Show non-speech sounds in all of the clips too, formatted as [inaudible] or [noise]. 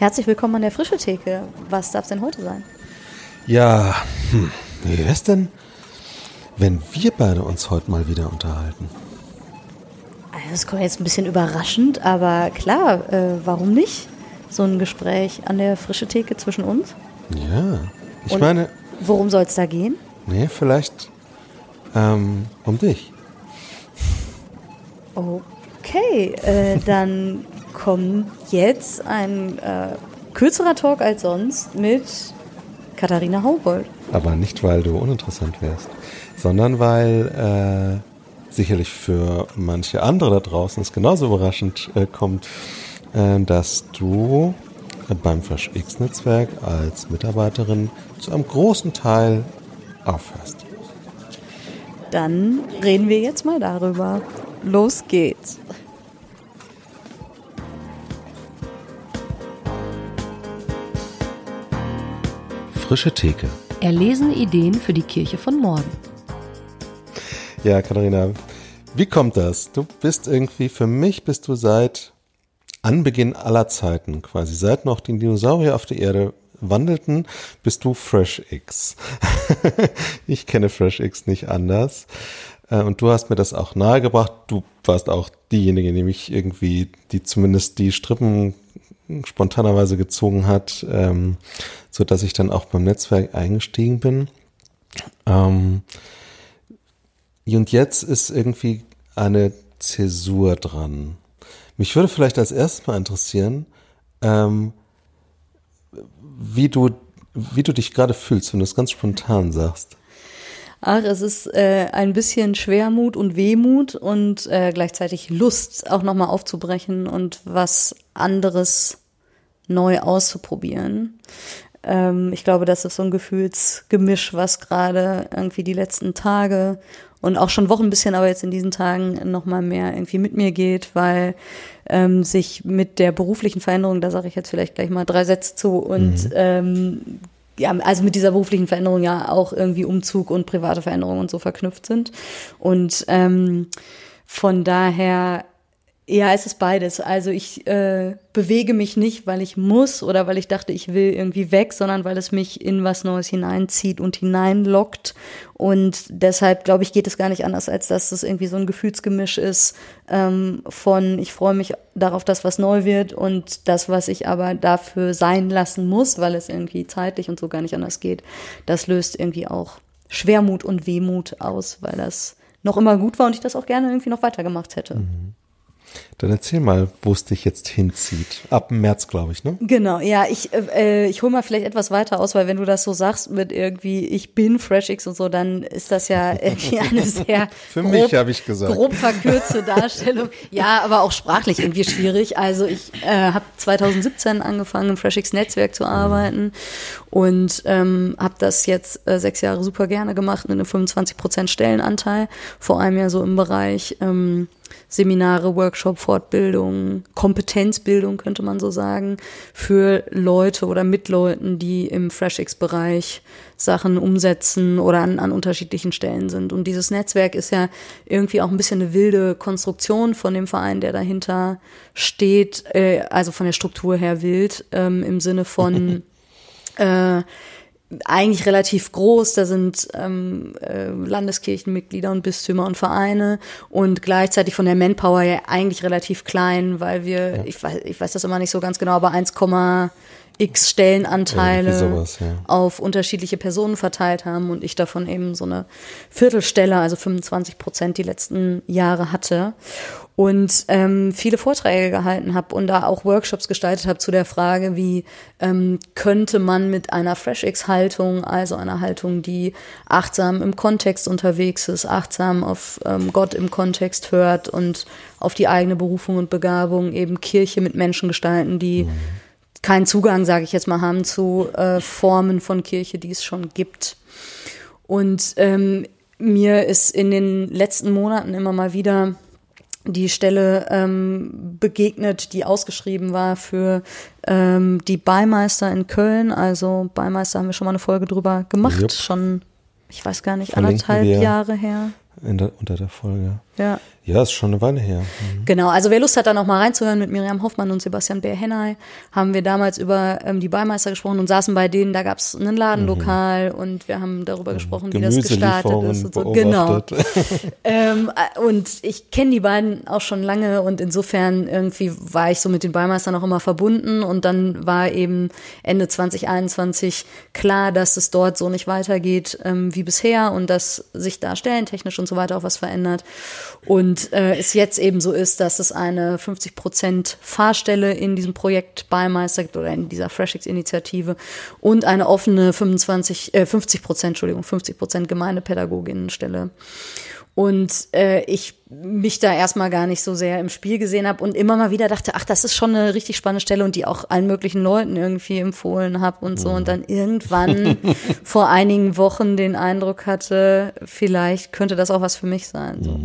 Herzlich willkommen an der Frische Theke. Was darf es denn heute sein? Ja, hm, wie wäre es denn, wenn wir beide uns heute mal wieder unterhalten? Also das kommt jetzt ein bisschen überraschend, aber klar, äh, warum nicht? So ein Gespräch an der Frische Theke zwischen uns. Ja, ich Und meine, Worum soll es da gehen? nee, vielleicht ähm, um dich. Okay, äh, dann kommt jetzt ein äh, kürzerer Talk als sonst mit Katharina Haubold. Aber nicht, weil du uninteressant wärst, sondern weil äh, sicherlich für manche andere da draußen es genauso überraschend äh, kommt, äh, dass du beim Fresh X-Netzwerk als Mitarbeiterin zu einem großen Teil aufhörst. Dann reden wir jetzt mal darüber. Los geht's. Frische Theke. Erlesene Ideen für die Kirche von morgen. Ja, Katharina, wie kommt das? Du bist irgendwie, für mich bist du seit Anbeginn aller Zeiten, quasi seit noch die Dinosaurier auf der Erde wandelten, bist du Fresh X. [laughs] ich kenne Fresh X nicht anders. Äh, Und du hast mir das auch nahegebracht. Du warst auch diejenige, die mich irgendwie, die zumindest die Strippen spontanerweise gezogen hat, ähm, so dass ich dann auch beim Netzwerk eingestiegen bin. Ähm, und jetzt ist irgendwie eine Zäsur dran. Mich würde vielleicht als erstes mal interessieren, ähm, wie du, wie du dich gerade fühlst, wenn du es ganz spontan sagst. Ach, es ist äh, ein bisschen Schwermut und Wehmut und äh, gleichzeitig Lust, auch nochmal aufzubrechen und was anderes neu auszuprobieren. Ähm, ich glaube, das ist so ein Gefühlsgemisch, was gerade irgendwie die letzten Tage und auch schon Wochen ein bisschen, aber jetzt in diesen Tagen nochmal mehr irgendwie mit mir geht, weil ähm, sich mit der beruflichen Veränderung, da sage ich jetzt vielleicht gleich mal drei Sätze zu und ähm, ja, also mit dieser beruflichen Veränderung ja auch irgendwie Umzug und private Veränderungen und so verknüpft sind. Und ähm, von daher, ja, es ist beides. Also ich äh, bewege mich nicht, weil ich muss oder weil ich dachte, ich will irgendwie weg, sondern weil es mich in was Neues hineinzieht und hineinlockt. Und deshalb, glaube ich, geht es gar nicht anders, als dass es irgendwie so ein Gefühlsgemisch ist ähm, von, ich freue mich darauf, dass was neu wird und das, was ich aber dafür sein lassen muss, weil es irgendwie zeitlich und so gar nicht anders geht, das löst irgendwie auch Schwermut und Wehmut aus, weil das noch immer gut war und ich das auch gerne irgendwie noch weitergemacht hätte. Dann erzähl mal, wo es dich jetzt hinzieht. Ab März, glaube ich, ne? Genau, ja, ich, äh, ich hole mal vielleicht etwas weiter aus, weil wenn du das so sagst mit irgendwie, ich bin FreshX und so, dann ist das ja [laughs] irgendwie eine sehr Für mich, habe ich gesagt. grob verkürzte [laughs] Darstellung. Ja, aber auch sprachlich irgendwie schwierig. Also ich äh, habe 2017 angefangen im FreshX Netzwerk zu arbeiten und ähm, habe das jetzt äh, sechs Jahre super gerne gemacht mit einem 25 Prozent Stellenanteil, vor allem ja so im Bereich ähm, Seminare, Workshop, Fortbildung, Kompetenzbildung könnte man so sagen, für Leute oder mit Leuten, die im FreshX-Bereich Sachen umsetzen oder an, an unterschiedlichen Stellen sind. Und dieses Netzwerk ist ja irgendwie auch ein bisschen eine wilde Konstruktion von dem Verein, der dahinter steht, äh, also von der Struktur her wild, ähm, im Sinne von [laughs] äh, eigentlich relativ groß. Da sind ähm, äh, Landeskirchenmitglieder und Bistümer und Vereine und gleichzeitig von der Manpower ja eigentlich relativ klein, weil wir, ich, weiß, ich weiß das immer nicht so ganz genau, aber 1, x Stellenanteile Irgendwie sowas, ja. auf unterschiedliche Personen verteilt haben und ich davon eben so eine Viertelstelle, also 25 Prozent die letzten Jahre hatte und ähm, viele Vorträge gehalten habe und da auch Workshops gestaltet habe zu der Frage, wie ähm, könnte man mit einer FreshX-Haltung, also einer Haltung, die achtsam im Kontext unterwegs ist, achtsam auf ähm, Gott im Kontext hört und auf die eigene Berufung und Begabung eben Kirche mit Menschen gestalten, die keinen Zugang, sage ich jetzt mal, haben zu äh, Formen von Kirche, die es schon gibt. Und ähm, mir ist in den letzten Monaten immer mal wieder die Stelle ähm, begegnet, die ausgeschrieben war für ähm, die Beimeister in Köln. Also Beimeister haben wir schon mal eine Folge drüber gemacht, Jupp. schon, ich weiß gar nicht, Verlinken anderthalb. Jahre her. In der, unter der Folge. Ja. Ja, ist schon eine Weile her. Mhm. Genau, also wer Lust hat, da noch mal reinzuhören mit Miriam Hoffmann und Sebastian Beer-Hennay, haben wir damals über ähm, die Beimeister gesprochen und saßen bei denen, da gab es ein Ladenlokal mhm. und wir haben darüber gesprochen, wie das gestartet ist und so. Genau. [laughs] [laughs] ähm, äh, und ich kenne die beiden auch schon lange und insofern irgendwie war ich so mit den Beimeistern auch immer verbunden und dann war eben Ende 2021 klar, dass es dort so nicht weitergeht ähm, wie bisher und dass sich da stellentechnisch und so weiter auch was verändert. Und äh, es jetzt eben so ist, dass es eine 50 Prozent Fahrstelle in diesem Projekt Beimeister gibt oder in dieser FreshX-Initiative und eine offene 25, äh, 50 Prozent, Entschuldigung, 50 Prozent Gemeindepädagoginnenstelle. Und äh, ich mich da erstmal gar nicht so sehr im Spiel gesehen habe und immer mal wieder dachte, ach, das ist schon eine richtig spannende Stelle und die auch allen möglichen Leuten irgendwie empfohlen habe und so. Und dann irgendwann [laughs] vor einigen Wochen den Eindruck hatte, vielleicht könnte das auch was für mich sein. So.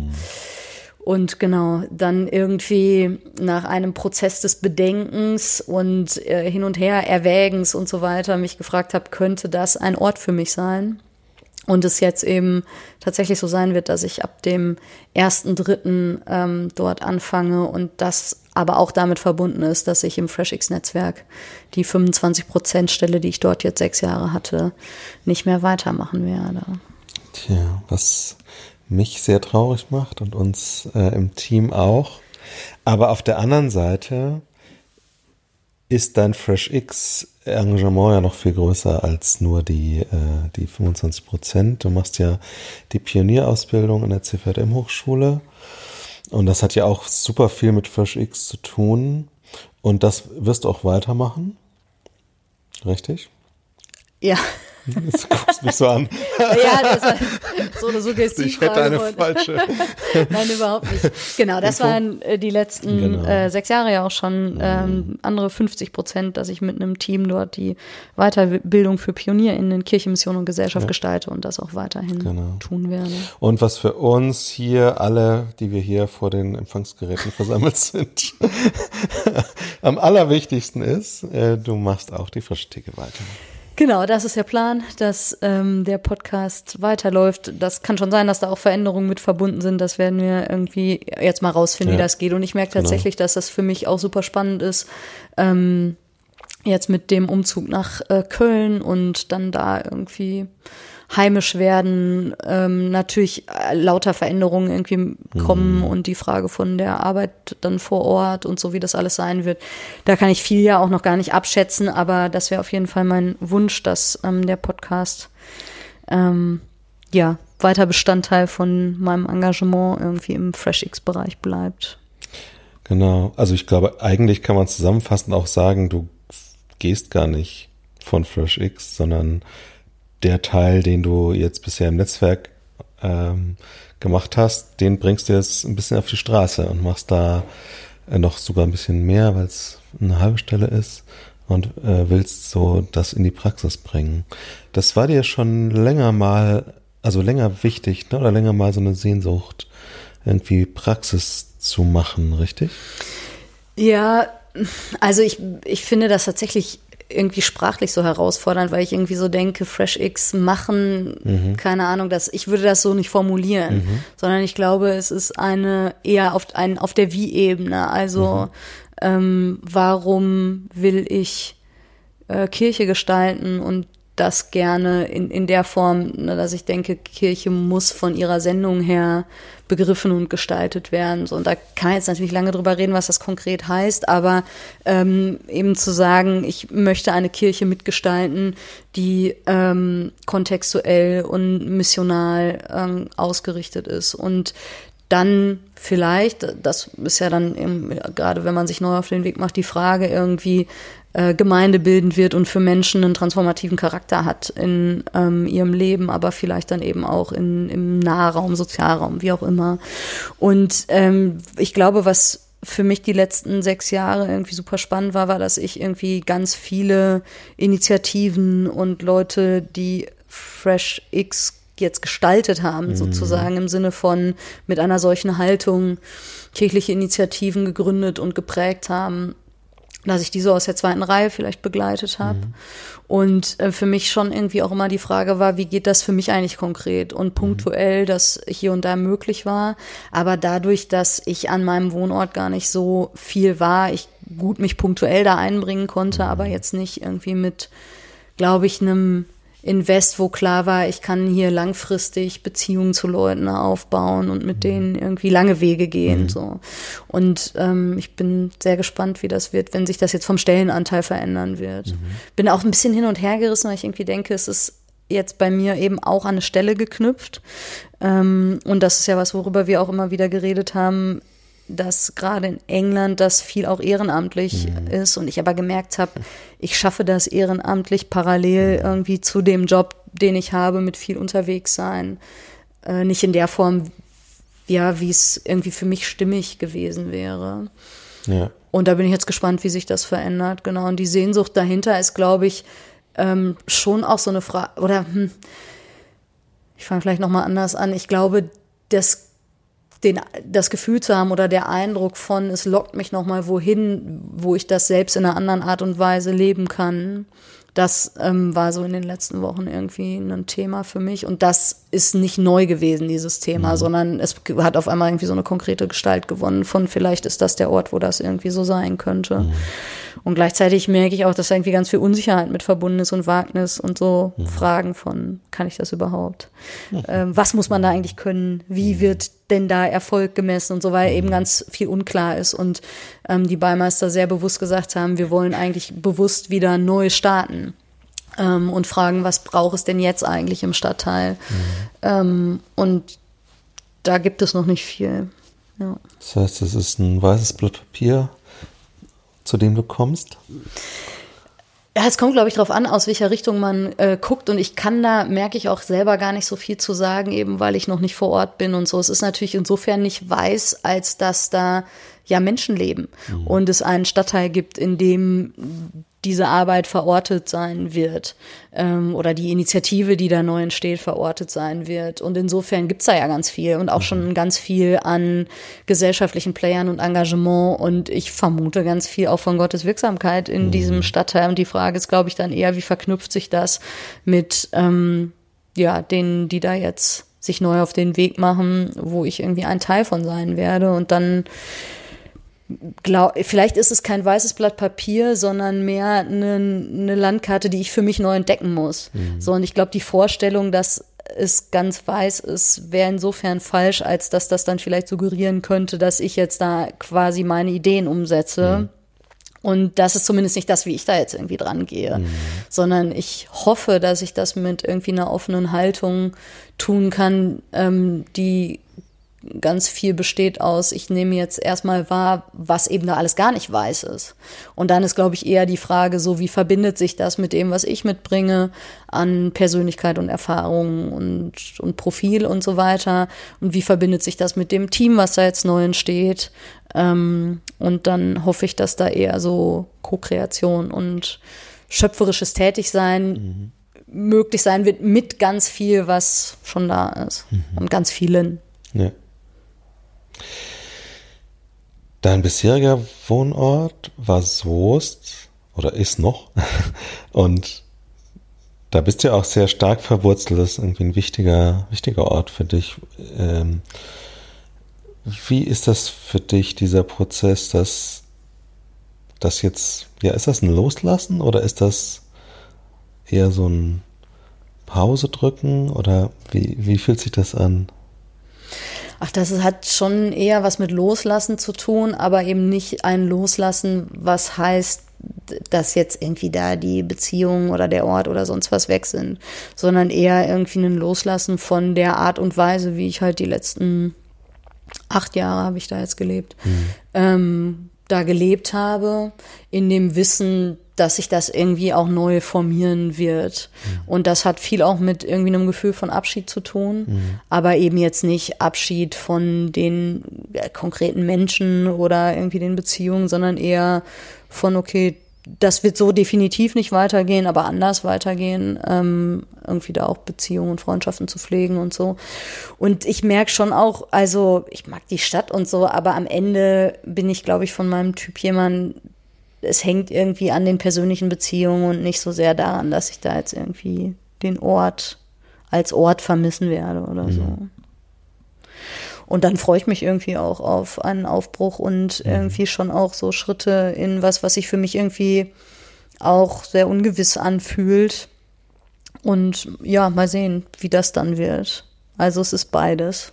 Und genau, dann irgendwie nach einem Prozess des Bedenkens und äh, hin und her Erwägens und so weiter mich gefragt habe, könnte das ein Ort für mich sein? Und es jetzt eben tatsächlich so sein wird, dass ich ab dem ersten Dritten ähm, dort anfange und das aber auch damit verbunden ist, dass ich im FreshX-Netzwerk die 25-Prozent-Stelle, die ich dort jetzt sechs Jahre hatte, nicht mehr weitermachen werde. Tja, was mich sehr traurig macht und uns äh, im Team auch. Aber auf der anderen Seite ist dein FreshX Engagement ja noch viel größer als nur die, äh, die 25 Prozent. Du machst ja die Pionierausbildung in der CVM Hochschule und das hat ja auch super viel mit FreshX zu tun und das wirst du auch weitermachen. Richtig? Ja. [laughs] Jetzt guckst mich so an. ja, das war so eine Suggestivfrage. Ich hätte eine falsche. [laughs] Nein, überhaupt nicht. Genau, das Info? waren äh, die letzten genau. äh, sechs Jahre ja auch schon ähm, andere 50 Prozent, dass ich mit einem Team dort die Weiterbildung für PionierInnen, Kirche, Mission und Gesellschaft ja. gestalte und das auch weiterhin genau. tun werde. Und was für uns hier alle, die wir hier vor den Empfangsgeräten versammelt sind, [laughs] am allerwichtigsten ist, äh, du machst auch die frische weiter. Genau, das ist der Plan, dass ähm, der Podcast weiterläuft. Das kann schon sein, dass da auch Veränderungen mit verbunden sind. Das werden wir irgendwie jetzt mal rausfinden, ja. wie das geht. Und ich merke genau. tatsächlich, dass das für mich auch super spannend ist. Ähm, jetzt mit dem Umzug nach äh, Köln und dann da irgendwie heimisch werden, ähm, natürlich äh, lauter Veränderungen irgendwie kommen mhm. und die Frage von der Arbeit dann vor Ort und so, wie das alles sein wird. Da kann ich viel ja auch noch gar nicht abschätzen, aber das wäre auf jeden Fall mein Wunsch, dass ähm, der Podcast ähm, ja weiter Bestandteil von meinem Engagement irgendwie im FreshX-Bereich bleibt. Genau, also ich glaube, eigentlich kann man zusammenfassend auch sagen, du gehst gar nicht von FreshX, sondern der Teil, den du jetzt bisher im Netzwerk ähm, gemacht hast, den bringst du jetzt ein bisschen auf die Straße und machst da äh, noch sogar ein bisschen mehr, weil es eine halbe Stelle ist und äh, willst so das in die Praxis bringen. Das war dir schon länger mal, also länger wichtig, ne? oder länger mal so eine Sehnsucht, irgendwie Praxis zu machen, richtig? Ja, also ich, ich finde das tatsächlich irgendwie sprachlich so herausfordernd, weil ich irgendwie so denke, FreshX machen, mhm. keine Ahnung, das, ich würde das so nicht formulieren, mhm. sondern ich glaube, es ist eine eher auf, ein, auf der Wie-Ebene. Also mhm. ähm, warum will ich äh, Kirche gestalten und das gerne in, in der Form, ne, dass ich denke, Kirche muss von ihrer Sendung her begriffen und gestaltet werden. So, und da kann ich jetzt natürlich lange drüber reden, was das konkret heißt, aber ähm, eben zu sagen, ich möchte eine Kirche mitgestalten, die ähm, kontextuell und missional ähm, ausgerichtet ist und dann vielleicht, das ist ja dann eben, gerade wenn man sich neu auf den Weg macht, die Frage irgendwie, äh, gemeindebildend wird und für Menschen einen transformativen Charakter hat in ähm, ihrem Leben, aber vielleicht dann eben auch in, im Nahraum, Sozialraum, wie auch immer. Und ähm, ich glaube, was für mich die letzten sechs Jahre irgendwie super spannend war, war, dass ich irgendwie ganz viele Initiativen und Leute, die Fresh X jetzt gestaltet haben, mhm. sozusagen im Sinne von mit einer solchen Haltung kirchliche Initiativen gegründet und geprägt haben, dass ich die so aus der zweiten Reihe vielleicht begleitet habe. Mhm. Und äh, für mich schon irgendwie auch immer die Frage war, wie geht das für mich eigentlich konkret? Und punktuell, mhm. dass hier und da möglich war. Aber dadurch, dass ich an meinem Wohnort gar nicht so viel war, ich gut mich punktuell da einbringen konnte, mhm. aber jetzt nicht irgendwie mit, glaube ich, einem Invest, wo klar war, ich kann hier langfristig Beziehungen zu Leuten aufbauen und mit denen irgendwie lange Wege gehen. Mhm. So. Und ähm, ich bin sehr gespannt, wie das wird, wenn sich das jetzt vom Stellenanteil verändern wird. Mhm. Bin auch ein bisschen hin und her gerissen, weil ich irgendwie denke, es ist jetzt bei mir eben auch an eine Stelle geknüpft. Ähm, und das ist ja was, worüber wir auch immer wieder geredet haben dass gerade in England das viel auch ehrenamtlich mhm. ist und ich aber gemerkt habe, ich schaffe das ehrenamtlich parallel mhm. irgendwie zu dem Job, den ich habe, mit viel unterwegs sein. Äh, nicht in der Form, ja, wie es irgendwie für mich stimmig gewesen wäre. Ja. Und da bin ich jetzt gespannt, wie sich das verändert. Genau. Und die Sehnsucht dahinter ist, glaube ich, ähm, schon auch so eine Frage, oder hm, ich fange vielleicht nochmal anders an. Ich glaube, das den, das Gefühl zu haben oder der Eindruck von, es lockt mich nochmal wohin, wo ich das selbst in einer anderen Art und Weise leben kann. Das ähm, war so in den letzten Wochen irgendwie ein Thema für mich. Und das ist nicht neu gewesen, dieses Thema, mhm. sondern es hat auf einmal irgendwie so eine konkrete Gestalt gewonnen von vielleicht ist das der Ort, wo das irgendwie so sein könnte. Mhm. Und gleichzeitig merke ich auch, dass da irgendwie ganz viel Unsicherheit mit verbunden ist und Wagnis und so mhm. Fragen von, kann ich das überhaupt? Mhm. Ähm, was muss man da eigentlich können? Wie mhm. wird denn da Erfolg gemessen und so, weil eben mhm. ganz viel unklar ist und ähm, die Beimeister sehr bewusst gesagt haben, wir wollen eigentlich bewusst wieder neu starten. Ähm, und fragen, was braucht es denn jetzt eigentlich im Stadtteil? Mhm. Ähm, und da gibt es noch nicht viel. Ja. Das heißt, es ist ein weißes Blatt Papier, zu dem du kommst? Ja, es kommt, glaube ich, darauf an, aus welcher Richtung man äh, guckt. Und ich kann da, merke ich auch selber gar nicht so viel zu sagen, eben weil ich noch nicht vor Ort bin und so. Es ist natürlich insofern nicht weiß, als dass da ja Menschen leben mhm. und es einen Stadtteil gibt, in dem diese Arbeit verortet sein wird ähm, oder die Initiative, die da neu entsteht, verortet sein wird. Und insofern gibt's da ja ganz viel und auch schon mhm. ganz viel an gesellschaftlichen Playern und Engagement und ich vermute ganz viel auch von Gottes Wirksamkeit in mhm. diesem Stadtteil. Und die Frage ist, glaube ich, dann eher, wie verknüpft sich das mit ähm, ja, denen, die da jetzt sich neu auf den Weg machen, wo ich irgendwie ein Teil von sein werde und dann glaub, vielleicht ist es kein weißes Blatt Papier, sondern mehr eine, eine Landkarte, die ich für mich neu entdecken muss. Mhm. So, und ich glaube, die Vorstellung, dass es ganz weiß ist, wäre insofern falsch, als dass das dann vielleicht suggerieren könnte, dass ich jetzt da quasi meine Ideen umsetze. Mhm. Und das ist zumindest nicht das, wie ich da jetzt irgendwie dran gehe, mhm. sondern ich hoffe, dass ich das mit irgendwie einer offenen Haltung tun kann, ähm, die ganz viel besteht aus, ich nehme jetzt erstmal wahr, was eben da alles gar nicht weiß ist. Und dann ist, glaube ich, eher die Frage so, wie verbindet sich das mit dem, was ich mitbringe an Persönlichkeit und Erfahrung und, und Profil und so weiter? Und wie verbindet sich das mit dem Team, was da jetzt neu entsteht? Ähm, und dann hoffe ich, dass da eher so Co-Kreation und schöpferisches Tätigsein mhm. möglich sein wird mit ganz viel, was schon da ist mhm. und ganz vielen. Ja. Dein bisheriger Wohnort war Soest oder ist noch. [laughs] Und da bist du ja auch sehr stark verwurzelt. Das ist irgendwie ein wichtiger, wichtiger Ort für dich. Ähm, wie ist das für dich, dieser Prozess, dass das jetzt, ja, ist das ein Loslassen oder ist das eher so ein Pause drücken oder wie, wie fühlt sich das an? Ach, das hat schon eher was mit Loslassen zu tun, aber eben nicht ein Loslassen, was heißt, dass jetzt irgendwie da die Beziehung oder der Ort oder sonst was weg sind, sondern eher irgendwie ein Loslassen von der Art und Weise, wie ich halt die letzten acht Jahre habe ich da jetzt gelebt, mhm. ähm, da gelebt habe, in dem Wissen, dass sich das irgendwie auch neu formieren wird. Mhm. Und das hat viel auch mit irgendwie einem Gefühl von Abschied zu tun, mhm. aber eben jetzt nicht Abschied von den konkreten Menschen oder irgendwie den Beziehungen, sondern eher von, okay, das wird so definitiv nicht weitergehen, aber anders weitergehen, ähm, irgendwie da auch Beziehungen und Freundschaften zu pflegen und so. Und ich merke schon auch, also ich mag die Stadt und so, aber am Ende bin ich, glaube ich, von meinem Typ jemand, es hängt irgendwie an den persönlichen Beziehungen und nicht so sehr daran, dass ich da jetzt irgendwie den Ort als Ort vermissen werde oder mhm. so. Und dann freue ich mich irgendwie auch auf einen Aufbruch und mhm. irgendwie schon auch so Schritte in was, was sich für mich irgendwie auch sehr ungewiss anfühlt. Und ja, mal sehen, wie das dann wird. Also es ist beides.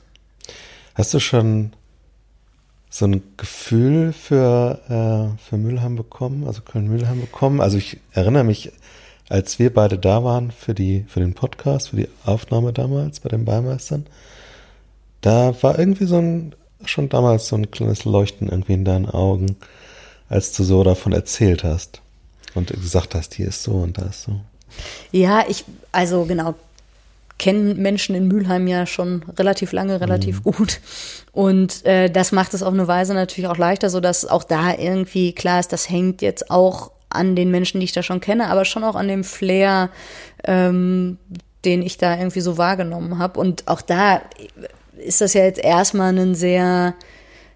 Hast du schon so ein Gefühl für, äh, für Mülheim bekommen, also Köln-Mülheim bekommen? Also ich erinnere mich, als wir beide da waren für die, für den Podcast, für die Aufnahme damals bei den Beimeistern, da war irgendwie so ein, schon damals so ein kleines Leuchten irgendwie in deinen Augen, als du so davon erzählt hast und gesagt hast, hier ist so und da ist so. Ja, ich, also genau, kennen Menschen in Mülheim ja schon relativ lange, relativ mhm. gut. Und äh, das macht es auf eine Weise natürlich auch leichter, so dass auch da irgendwie klar ist, das hängt jetzt auch an den Menschen, die ich da schon kenne, aber schon auch an dem Flair, ähm, den ich da irgendwie so wahrgenommen habe. Und auch da ist das ja jetzt erstmal ein sehr,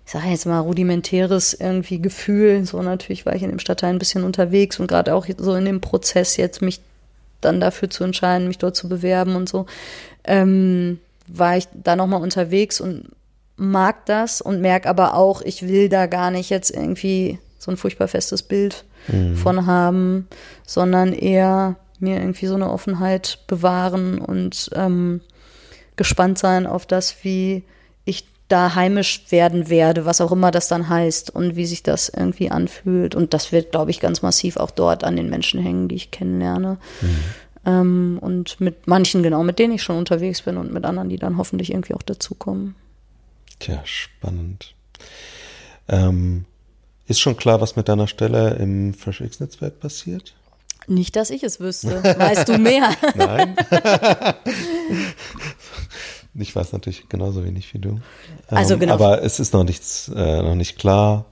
ich sage jetzt mal, rudimentäres irgendwie Gefühl. So natürlich war ich in dem Stadtteil ein bisschen unterwegs und gerade auch so in dem Prozess jetzt mich dann dafür zu entscheiden, mich dort zu bewerben und so, ähm, war ich da nochmal unterwegs und mag das und merke aber auch, ich will da gar nicht jetzt irgendwie so ein furchtbar festes Bild mhm. von haben, sondern eher mir irgendwie so eine Offenheit bewahren und ähm, gespannt sein auf das, wie ich da heimisch werden werde, was auch immer das dann heißt und wie sich das irgendwie anfühlt. Und das wird, glaube ich, ganz massiv auch dort an den Menschen hängen, die ich kennenlerne. Mhm. Ähm, und mit manchen, genau, mit denen ich schon unterwegs bin und mit anderen, die dann hoffentlich irgendwie auch dazukommen. Tja, spannend. Ähm, ist schon klar, was mit deiner Stelle im FreshX-Netzwerk passiert? Nicht, dass ich es wüsste. Weißt du mehr? [laughs] Nein. [laughs] Ich weiß natürlich genauso wenig wie du. Also ähm, genau. Aber es ist noch nichts, äh, noch nicht klar,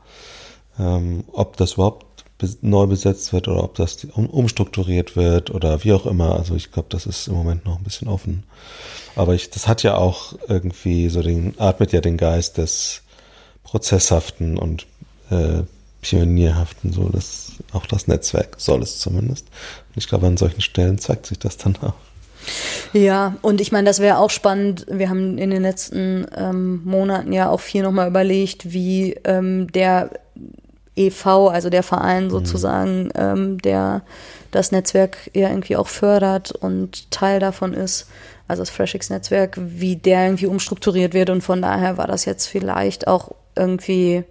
ähm, ob das überhaupt neu besetzt wird oder ob das um, umstrukturiert wird oder wie auch immer. Also ich glaube, das ist im Moment noch ein bisschen offen. Aber ich, das hat ja auch irgendwie so den, atmet ja den Geist des Prozesshaften und äh, Pionierhaften, so das, auch das Netzwerk soll es zumindest. Und ich glaube, an solchen Stellen zeigt sich das dann auch. Ja, und ich meine, das wäre auch spannend. Wir haben in den letzten ähm, Monaten ja auch viel nochmal überlegt, wie ähm, der EV, also der Verein mhm. sozusagen, mhm. ähm, der das Netzwerk ja irgendwie auch fördert und Teil davon ist, also das FreshX-Netzwerk, wie der irgendwie umstrukturiert wird. Und von daher war das jetzt vielleicht auch irgendwie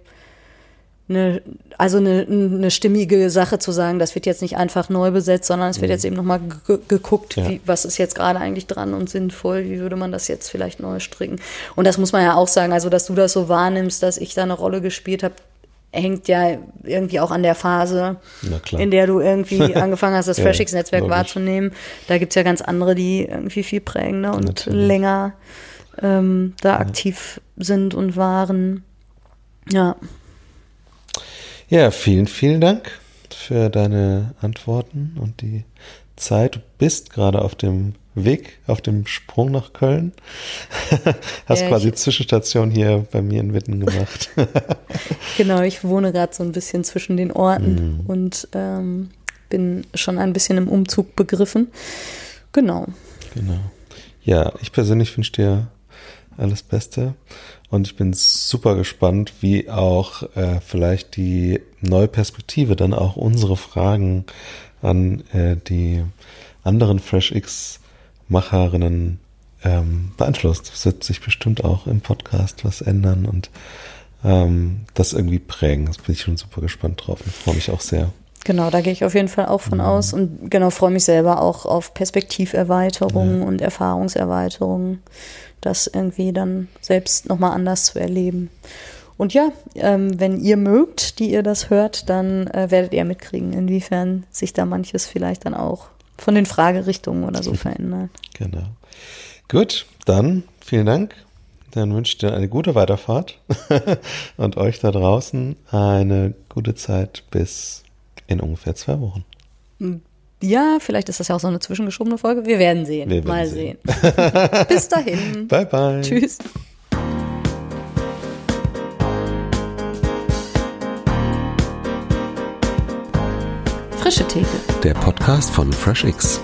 eine, also eine, eine stimmige Sache zu sagen, das wird jetzt nicht einfach neu besetzt, sondern es wird mhm. jetzt eben nochmal geguckt, ja. wie, was ist jetzt gerade eigentlich dran und sinnvoll, wie würde man das jetzt vielleicht neu stricken. Und das muss man ja auch sagen, also dass du das so wahrnimmst, dass ich da eine Rolle gespielt habe, hängt ja irgendwie auch an der Phase, in der du irgendwie [laughs] angefangen hast, das ja, FreshX-Netzwerk wahrzunehmen. Da gibt's ja ganz andere, die irgendwie viel prägender und Natürlich. länger ähm, da ja. aktiv sind und waren. Ja. Ja, vielen, vielen Dank für deine Antworten und die Zeit. Du bist gerade auf dem Weg, auf dem Sprung nach Köln. [laughs] Hast ja, quasi Zwischenstation hier bei mir in Witten gemacht. [laughs] genau, ich wohne gerade so ein bisschen zwischen den Orten mhm. und ähm, bin schon ein bisschen im Umzug begriffen. Genau. Genau. Ja, ich persönlich wünsche dir alles Beste. Und ich bin super gespannt, wie auch äh, vielleicht die neue Perspektive dann auch unsere Fragen an äh, die anderen FreshX-Macherinnen ähm, beeinflusst. Es wird sich bestimmt auch im Podcast was ändern und ähm, das irgendwie prägen. Das bin ich schon super gespannt drauf und freue mich auch sehr. Genau, da gehe ich auf jeden Fall auch von mhm. aus und genau freue mich selber auch auf Perspektiverweiterung ja. und Erfahrungserweiterung das irgendwie dann selbst nochmal anders zu erleben. Und ja, ähm, wenn ihr mögt, die ihr das hört, dann äh, werdet ihr mitkriegen, inwiefern sich da manches vielleicht dann auch von den Fragerichtungen oder so [laughs] verändert. Genau. Gut, dann vielen Dank. Dann wünsche ich dir eine gute Weiterfahrt [laughs] und euch da draußen eine gute Zeit bis in ungefähr zwei Wochen. Ja, vielleicht ist das ja auch so eine zwischengeschobene Folge. Wir werden sehen. Wir werden Mal sehen. sehen. [laughs] Bis dahin. [laughs] Bye, bye. Tschüss. Frische Theke. Der Podcast von FreshX.